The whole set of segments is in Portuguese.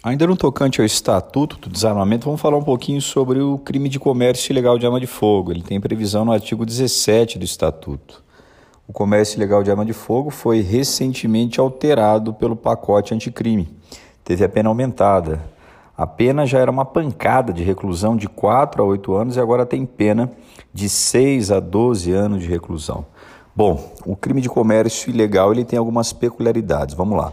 Ainda no tocante ao Estatuto do Desarmamento, vamos falar um pouquinho sobre o crime de comércio ilegal de arma de fogo. Ele tem previsão no artigo 17 do Estatuto. O comércio ilegal de arma de fogo foi recentemente alterado pelo pacote anticrime. Teve a pena aumentada. A pena já era uma pancada de reclusão de 4 a 8 anos e agora tem pena de 6 a 12 anos de reclusão. Bom, o crime de comércio ilegal ele tem algumas peculiaridades. Vamos lá.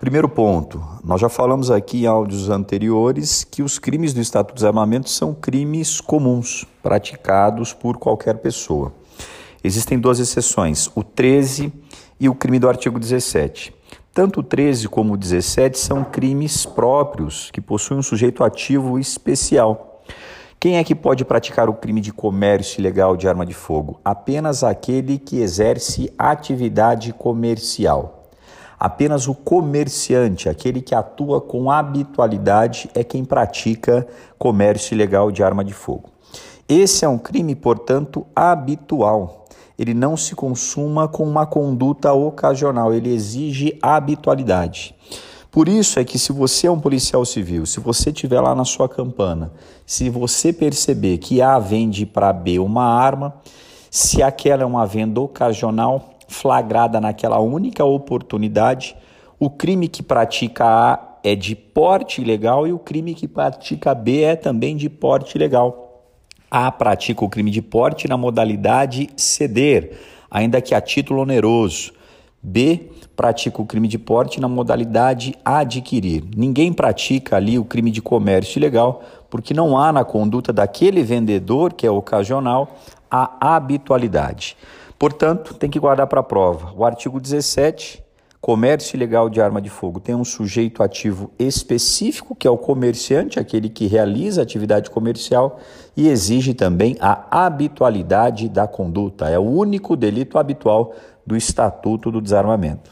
Primeiro ponto, nós já falamos aqui em áudios anteriores que os crimes do Estatuto de Desarmamento são crimes comuns, praticados por qualquer pessoa. Existem duas exceções, o 13 e o crime do artigo 17. Tanto o 13 como o 17 são crimes próprios que possuem um sujeito ativo especial. Quem é que pode praticar o crime de comércio ilegal de arma de fogo? Apenas aquele que exerce atividade comercial. Apenas o comerciante, aquele que atua com habitualidade, é quem pratica comércio ilegal de arma de fogo. Esse é um crime, portanto, habitual. Ele não se consuma com uma conduta ocasional, ele exige habitualidade. Por isso é que se você é um policial civil, se você estiver lá na sua campana, se você perceber que A vende para B uma arma, se aquela é uma venda ocasional, flagrada naquela única oportunidade, o crime que pratica A é de porte ilegal e o crime que pratica B é também de porte ilegal. A pratica o crime de porte na modalidade ceder, ainda que a título oneroso. B pratica o crime de porte na modalidade adquirir. Ninguém pratica ali o crime de comércio ilegal, porque não há na conduta daquele vendedor, que é ocasional, a habitualidade. Portanto, tem que guardar para a prova. O artigo 17, comércio ilegal de arma de fogo, tem um sujeito ativo específico, que é o comerciante, aquele que realiza atividade comercial, e exige também a habitualidade da conduta. É o único delito habitual do Estatuto do Desarmamento.